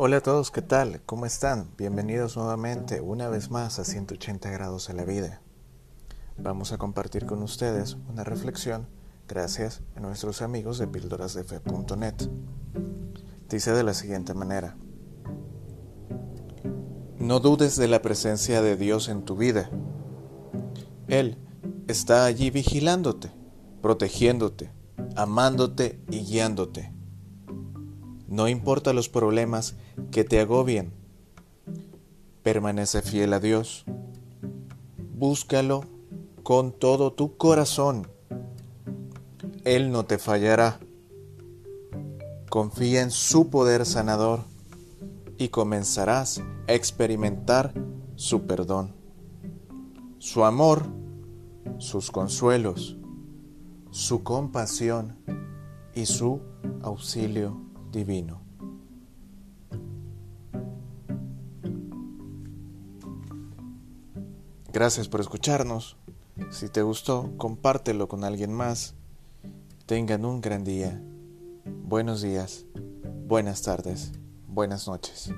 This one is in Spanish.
Hola a todos, ¿qué tal? ¿Cómo están? Bienvenidos nuevamente, una vez más, a 180 grados de la vida. Vamos a compartir con ustedes una reflexión gracias a nuestros amigos de píldorasdefe.net. Dice de la siguiente manera. No dudes de la presencia de Dios en tu vida. Él está allí vigilándote, protegiéndote, amándote y guiándote. No importa los problemas que te agobien, permanece fiel a Dios. Búscalo con todo tu corazón. Él no te fallará. Confía en su poder sanador y comenzarás a experimentar su perdón, su amor, sus consuelos, su compasión y su auxilio divino. Gracias por escucharnos. Si te gustó, compártelo con alguien más. Tengan un gran día. Buenos días, buenas tardes, buenas noches.